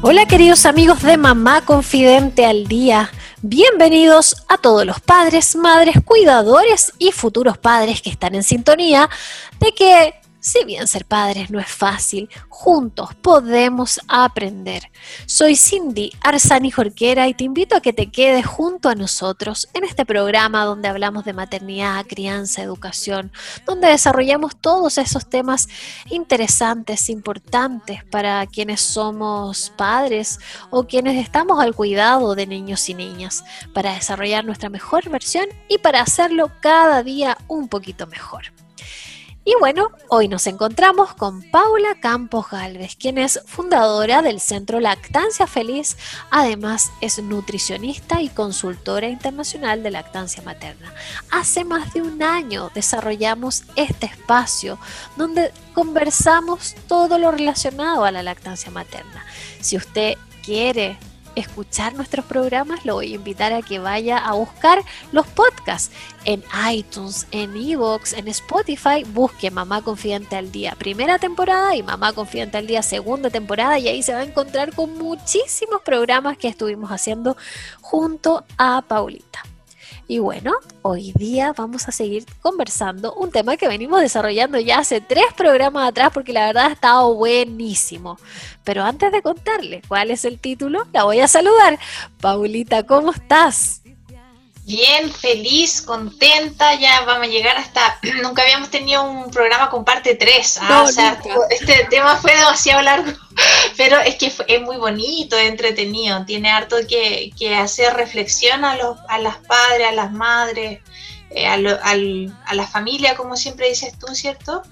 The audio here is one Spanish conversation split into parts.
Hola queridos amigos de Mamá Confidente al Día. Bienvenidos a todos los padres, madres, cuidadores y futuros padres que están en sintonía de que si bien ser padres no es fácil, juntos podemos aprender. Soy Cindy Arzani Jorquera y te invito a que te quedes junto a nosotros en este programa donde hablamos de maternidad, crianza, educación, donde desarrollamos todos esos temas interesantes, importantes para quienes somos padres o quienes estamos al cuidado de niños y niñas, para desarrollar nuestra mejor versión y para hacerlo cada día un poquito mejor. Y bueno, hoy nos encontramos con Paula Campos Galvez, quien es fundadora del Centro Lactancia Feliz, además es nutricionista y consultora internacional de lactancia materna. Hace más de un año desarrollamos este espacio donde conversamos todo lo relacionado a la lactancia materna. Si usted quiere escuchar nuestros programas, lo voy a invitar a que vaya a buscar los podcasts en iTunes, en Evox, en Spotify. Busque Mamá Confidente al Día primera temporada y Mamá Confidente al Día segunda temporada y ahí se va a encontrar con muchísimos programas que estuvimos haciendo junto a Paulita. Y bueno, hoy día vamos a seguir conversando un tema que venimos desarrollando ya hace tres programas atrás porque la verdad ha estado buenísimo. Pero antes de contarle cuál es el título, la voy a saludar. Paulita, ¿cómo estás? Bien, feliz, contenta, ya vamos a llegar hasta, nunca habíamos tenido un programa con parte 3, ¿ah? o sea, este tema fue demasiado largo, pero es que es muy bonito, es entretenido, tiene harto que, hacer reflexión a, los, a las padres, a las madres, eh, a, a la familia, como siempre dices tú, ¿cierto?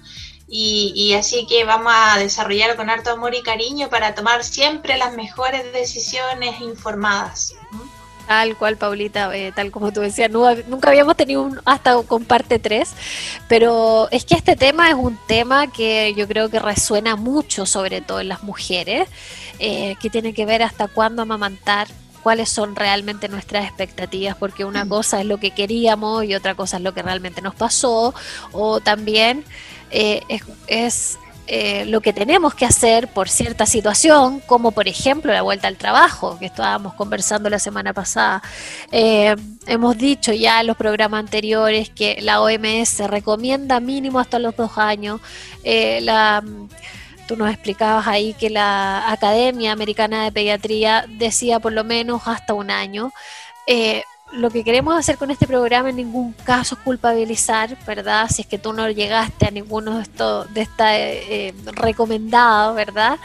Y, y, así que vamos a desarrollar con harto amor y cariño para tomar siempre las mejores decisiones informadas. Tal cual, Paulita, eh, tal como tú decías, nunca habíamos tenido un hasta con parte 3, pero es que este tema es un tema que yo creo que resuena mucho, sobre todo en las mujeres, eh, que tiene que ver hasta cuándo amamantar, cuáles son realmente nuestras expectativas, porque una mm. cosa es lo que queríamos y otra cosa es lo que realmente nos pasó, o también eh, es eh, lo que tenemos que hacer por cierta situación, como por ejemplo la vuelta al trabajo, que estábamos conversando la semana pasada. Eh, hemos dicho ya en los programas anteriores que la OMS recomienda mínimo hasta los dos años. Eh, la, tú nos explicabas ahí que la Academia Americana de Pediatría decía por lo menos hasta un año lo que queremos hacer con este programa en ningún caso es culpabilizar, ¿verdad? Si es que tú no llegaste a ninguno de estos de esta eh, recomendado, ¿verdad?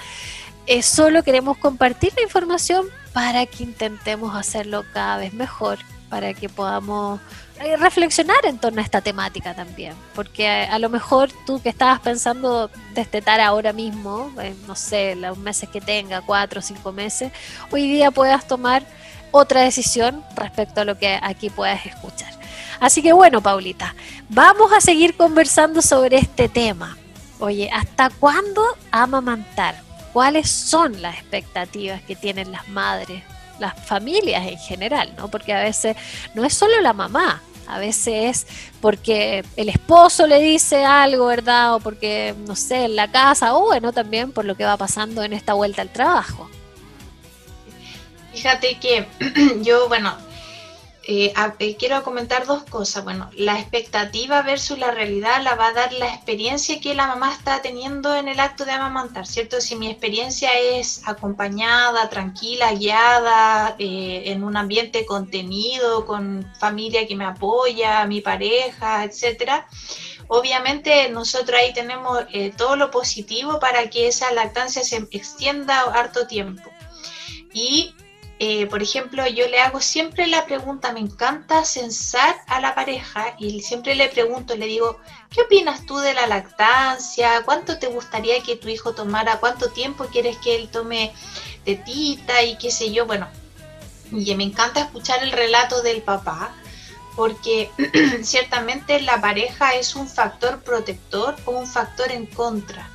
Eh, solo queremos compartir la información para que intentemos hacerlo cada vez mejor, para que podamos eh, reflexionar en torno a esta temática también, porque a, lo mejor tú que estabas pensando destetar ahora mismo, no sé, los meses que tenga, cuatro o cinco meses, hoy día puedas tomar otra decisión respecto a lo que aquí puedes escuchar. Así que bueno, Paulita, vamos a seguir conversando sobre este tema. Oye, ¿hasta cuándo amamantar? ¿Cuáles son las expectativas que tienen las madres, las familias en general? ¿no? Porque a veces no es solo la mamá, a veces es porque el esposo le dice algo, ¿verdad? O porque, no sé, en la casa, o bueno, también por lo que va pasando en esta vuelta al trabajo. Fíjate que yo, bueno, eh, eh, quiero comentar dos cosas. Bueno, la expectativa versus la realidad la va a dar la experiencia que la mamá está teniendo en el acto de amamantar, ¿cierto? Si mi experiencia es acompañada, tranquila, guiada, eh, en un ambiente contenido, con familia que me apoya, mi pareja, etcétera. Obviamente nosotros ahí tenemos todo lo positivo para que esa lactancia se extienda harto tiempo. Y eh, por ejemplo, yo le hago siempre la pregunta, me encanta censar a la pareja y siempre le pregunto, le digo, ¿qué opinas tú de la lactancia? ¿Cuánto te gustaría que tu hijo tomara? ¿Cuánto tiempo quieres que él tome tetita y qué sé yo, bueno, y me encanta escuchar el relato del papá, porque ciertamente la pareja es un factor protector o un factor en contra.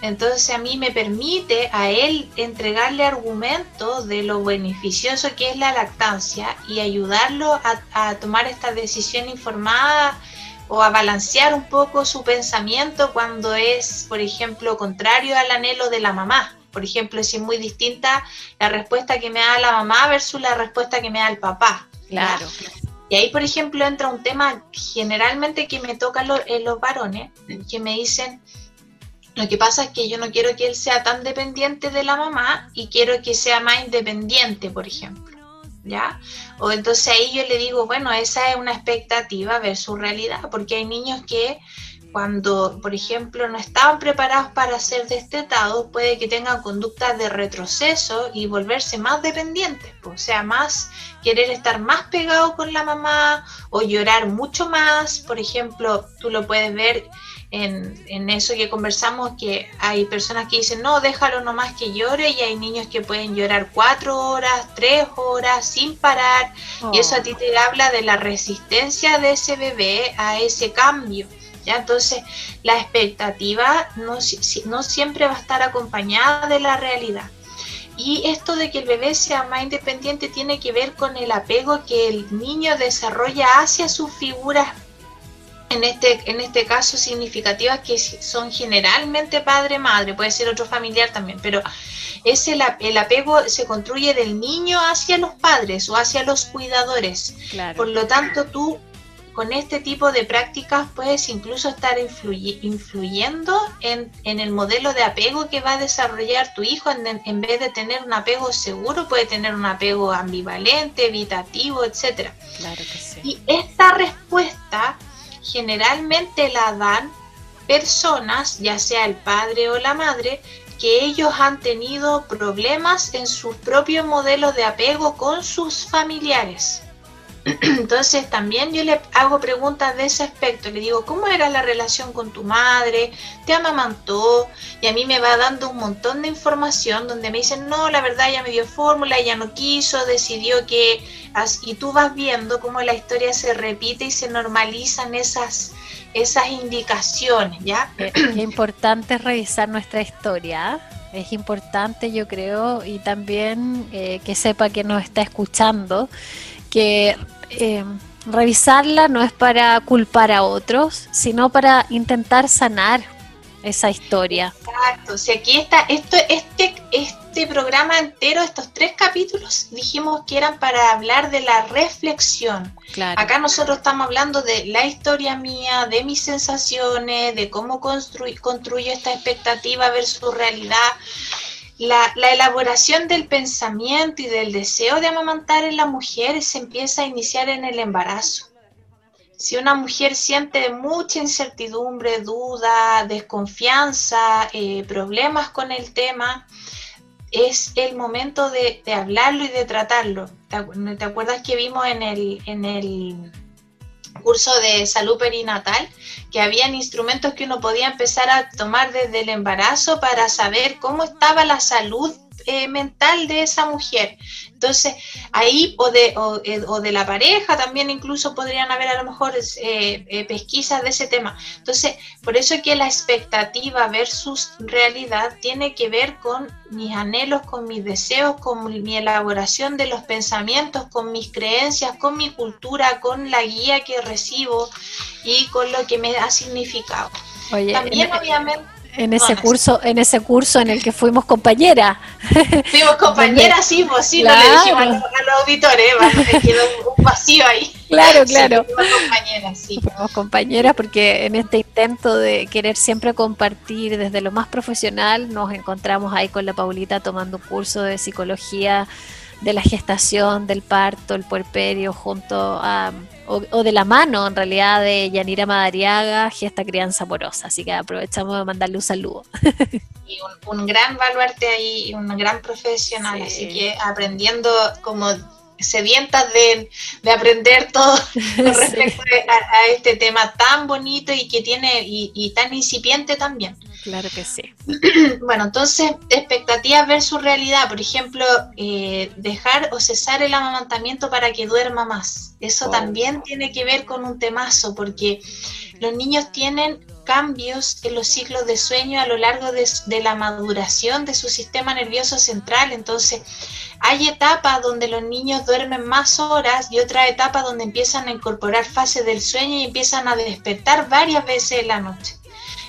Entonces a mí me permite a él entregarle argumentos de lo beneficioso que es la lactancia y ayudarlo a, tomar esta decisión informada o a balancear un poco su pensamiento cuando es, por ejemplo, contrario al anhelo de la mamá. Por ejemplo, si es muy distinta la respuesta que me da la mamá versus la respuesta que me da el papá. Claro. Y ahí, por ejemplo, entra un tema generalmente que me toca en los varones, que me dicen, lo que pasa es que yo no quiero que él sea tan dependiente de la mamá y quiero que sea más independiente, por ejemplo. ¿Ya? O entonces ahí yo le digo, bueno, esa es una expectativa versus realidad, porque hay niños que cuando, por ejemplo, no estaban preparados para ser destetados, puede que tengan conductas de retroceso y volverse más dependientes, o sea, más querer estar más pegado con la mamá o llorar mucho más. Por ejemplo, tú lo puedes ver en, eso que conversamos, que hay personas que dicen, no, déjalo nomás que llore, y hay niños que pueden llorar cuatro horas, tres horas, sin parar, y eso a ti te habla de la resistencia de ese bebé a ese cambio. ¿Ya? Entonces, la expectativa no, no siempre va a estar acompañada de la realidad. Y esto de que el bebé sea más independiente tiene que ver con el apego que el niño desarrolla hacia sus figuras en este, en este caso significativas que son generalmente padre-madre, puede ser otro familiar también, pero es el, apego se construye del niño hacia los padres o hacia los cuidadores. Por lo tanto, tú con este tipo de prácticas puedes incluso estar influyendo en, el modelo de apego que va a desarrollar tu hijo. En, en, vez de tener un apego seguro, puede tener un apego ambivalente, evitativo, etc. Claro que sí. Y esta respuesta generalmente la dan personas, ya sea el padre o la madre, que ellos han tenido problemas en sus propios modelos de apego con sus familiares. Entonces también yo le hago preguntas de ese aspecto. Le digo, ¿cómo era la relación con tu madre? ¿Te amamantó? Y a mí me va dando un montón de información donde me dicen, no, la verdad ya me dio fórmula, ella no quiso, decidió que... Y tú vas viendo cómo la historia se repite y se normalizan esas, esas indicaciones, ¿ya? Es importante revisar nuestra historia. Es importante, yo creo, y también eh, que sepa que nos está escuchando, que eh, revisarla no es para culpar a otros, sino para intentar sanar esa historia. Exacto, o sea, aquí está, esto, este, este programa entero, estos tres capítulos, dijimos que eran para hablar de la reflexión. Acá nosotros estamos hablando de la historia mía, de mis sensaciones, de cómo construyo esta expectativa versus realidad la, elaboración del pensamiento y del deseo de amamantar en la mujer se empieza a iniciar en el embarazo. Si una mujer siente mucha incertidumbre, duda, desconfianza, eh, problemas con el tema, es el momento de, hablarlo y de tratarlo. ¿Te, acuerdas que vimos en el, en el curso de salud perinatal, que habían instrumentos que uno podía empezar a tomar desde el embarazo para saber cómo estaba la salud eh, mental de esa mujer. Entonces, ahí o de, eh, o, de la pareja también incluso podrían haber a lo mejor eh, pesquisas de ese tema. Entonces, por eso es que la expectativa versus realidad tiene que ver con mis anhelos, con mis deseos, con mi elaboración de los pensamientos, con mis creencias, con mi cultura, con la guía que recibo y con lo que me ha significado. también, obviamente en ese curso, en ese curso en el que fuimos compañeras. Fuimos compañeras, sí, pues sí, no le dijimos a los, auditores, me quedó un vacío ahí. Claro, claro. fuimos compañeras, sí. Fuimos compañeras porque en este intento de querer siempre compartir desde lo más profesional, nos encontramos ahí con la Paulita tomando un curso de psicología de la gestación, del parto, el puerperio, junto a, o, de la mano en realidad de Yanira Madariaga, Gesta Crianza Amorosa. Así que aprovechamos de mandarle un saludo. Y un, gran baluarte ahí, un gran profesional, así que aprendiendo como sedientas de, aprender todo con respecto a, este tema tan bonito y que tiene y, tan incipiente también. Claro que sí. Bueno, entonces, expectativas versus realidad. Por ejemplo, eh, dejar o cesar el amamantamiento para que duerma más. Eso oh. también tiene que ver con un temazo, porque los niños tienen cambios en los ciclos de sueño a lo largo de, la maduración de su sistema nervioso central. Entonces, hay etapas donde los niños duermen más horas y otra etapa donde empiezan a incorporar fases del sueño y empiezan a despertar varias veces en la noche.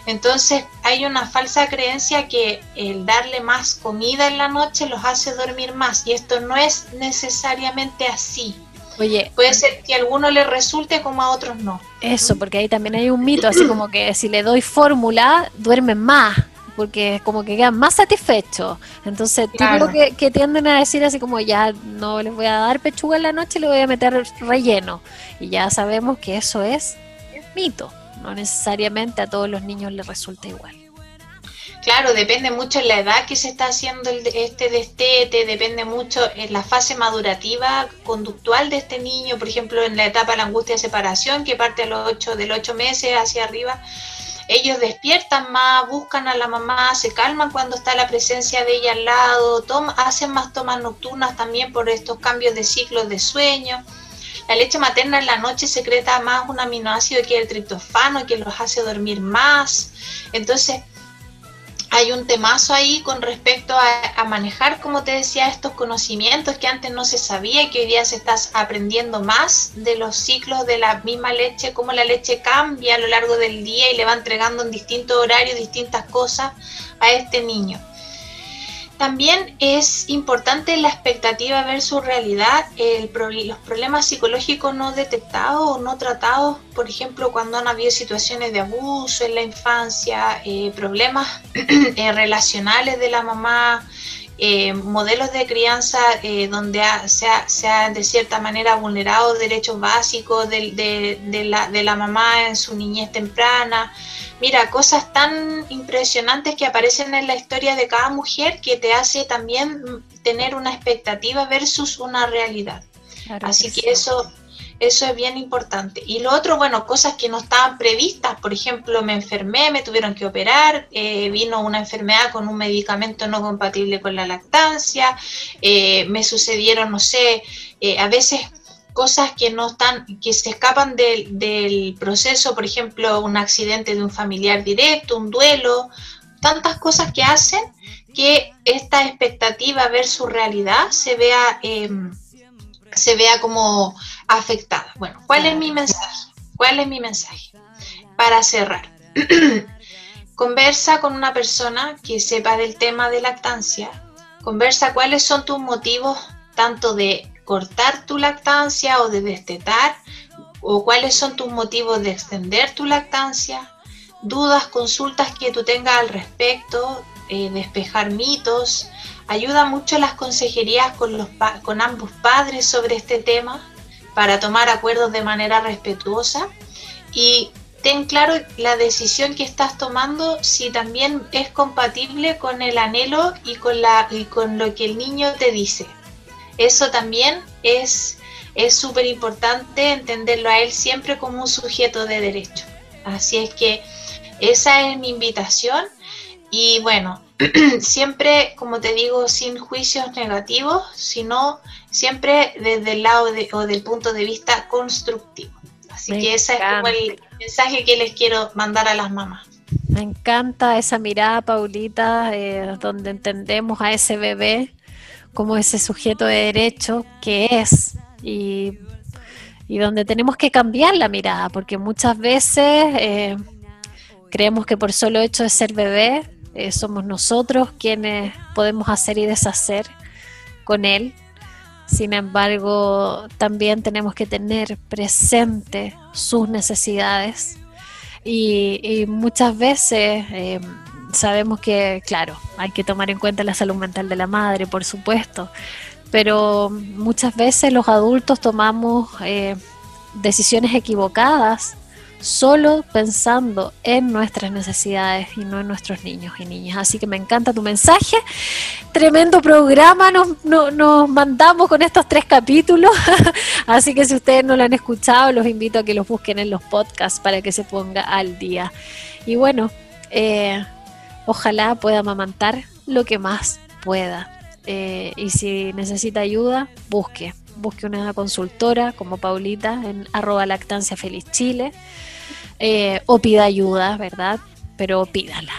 Entonces hay una falsa creencia que el darle más comida en la noche los hace dormir más y esto no es necesariamente así. Oye, puede ser que a algunos les resulte como a otros no. Eso, porque ahí también hay un mito, así como que si le doy fórmula, duermen más, porque como que quedan más satisfechos. Entonces, claro. que, que, tienden a decir así como ya no les voy a dar pechuga en la noche, le voy a meter relleno. Y ya sabemos que eso es mito, no necesariamente a todos los niños les resulta igual. Claro, depende mucho en la edad que se está haciendo el, este destete, depende mucho en la fase madurativa conductual de este niño, por ejemplo, en la etapa de la angustia de separación, que parte a los 8, del 8 meses hacia arriba, ellos despiertan más, buscan a la mamá, se calman cuando está la presencia de ella al lado, hacen más tomas nocturnas también por estos cambios de ciclos de sueño. La leche materna en la noche secreta más un aminoácido que el triptofano, que los hace dormir más. Entonces, hay un temazo ahí con respecto a, manejar, como te decía, estos conocimientos que antes no se sabía y que hoy día se estás aprendiendo más de los ciclos de la misma leche, cómo la leche cambia a lo largo del día y le va entregando en distintos horarios distintas cosas a este niño. También es importante la expectativa versus realidad, los problemas psicológicos no detectados o no tratados, por ejemplo, cuando han habido situaciones de abuso en la infancia, eh, problemas eh, relacionales de la mamá, eh, modelos de crianza donde se, ha, de cierta manera vulnerado derechos básicos de, la, de la mamá en su niñez temprana, Mira, cosas tan impresionantes que aparecen en la historia de cada mujer que te hace también tener una expectativa versus una realidad. Así que, eso, eso es bien importante. Y lo otro, bueno, cosas que no estaban previstas, por ejemplo, me enfermé, me tuvieron que operar, eh, vino una enfermedad con un medicamento no compatible con la lactancia, eh, me sucedieron, no sé, eh, a veces cosas que no están, que se escapan del, proceso, por ejemplo, un accidente de un familiar directo, un duelo, tantas cosas que hacen que esta expectativa versus realidad se vea, em, se vea como afectada. Bueno, ¿cuál es mi mensaje? ¿Cuál es mi mensaje? Para cerrar, conversa con una persona que sepa del tema de lactancia, conversa cuáles son tus motivos tanto de cortar tu lactancia o de destetar? ¿O cuáles son tus motivos de extender tu lactancia? Dudas, consultas que tú tengas al respecto, eh, despejar mitos. Ayuda mucho las consejerías con, los con ambos padres sobre este tema para tomar acuerdos de manera respetuosa y ten claro la decisión que estás tomando si también es compatible con el anhelo y con, la, y con lo que el niño te dice. Eso también es súper importante entenderlo a él siempre como un sujeto de derecho. Así es que esa es mi invitación y bueno, siempre, como te digo, sin juicios negativos, sino siempre desde el lado o del punto de vista constructivo. Así que ese es como el mensaje que les quiero mandar a las mamás. Me encanta esa mirada, Paulita, eh, donde entendemos a ese bebé como ese sujeto de derecho que es y, donde tenemos que cambiar la mirada, porque muchas veces eh, creemos que por solo hecho de ser bebé eh, somos nosotros quienes podemos hacer y deshacer con él. Sin embargo, también tenemos que tener presente sus necesidades y, muchas veces eh, sabemos que, claro, hay que tomar en cuenta la salud mental de la madre, por supuesto, pero muchas veces los adultos tomamos eh, decisiones equivocadas solo pensando en nuestras necesidades y no en nuestros niños y niñas. Así que me encanta tu mensaje. Tremendo programa nos, nos mandamos con estos tres capítulos. Así que si ustedes no lo han escuchado, los invito a que los busquen en los podcasts para que se ponga al día. Y bueno, eh, ojalá pueda amamantar lo que más pueda. Eh, y si necesita ayuda, busque. Busque una consultora como Paulita en arroba lactancia feliz Chile. Eh, o pida ayuda, ¿verdad? Pero pídala.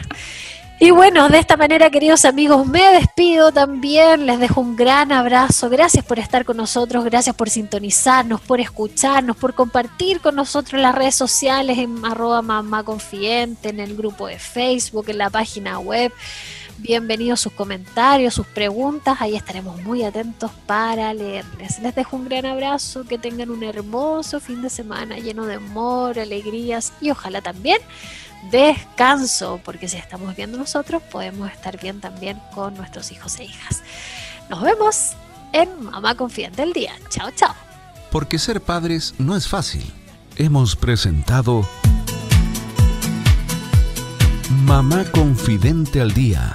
Y bueno, de esta manera, queridos amigos, me despido también. Les dejo un gran abrazo. Gracias por estar con nosotros, gracias por sintonizarnos, por escucharnos, por compartir con nosotros las redes sociales, en arroba en el grupo de Facebook, en la página web. Bienvenidos sus comentarios, sus preguntas. Ahí estaremos muy atentos para leerles. Les dejo un gran abrazo. Que tengan un hermoso fin de semana lleno de amor, alegrías y ojalá también descanso, porque si estamos viendo nosotros, podemos estar bien también con nuestros hijos e hijas. Nos vemos en Mamá Confidente del Día. Chao, chao. Porque ser padres no es fácil. Hemos presentado Mamá Confidente al Día,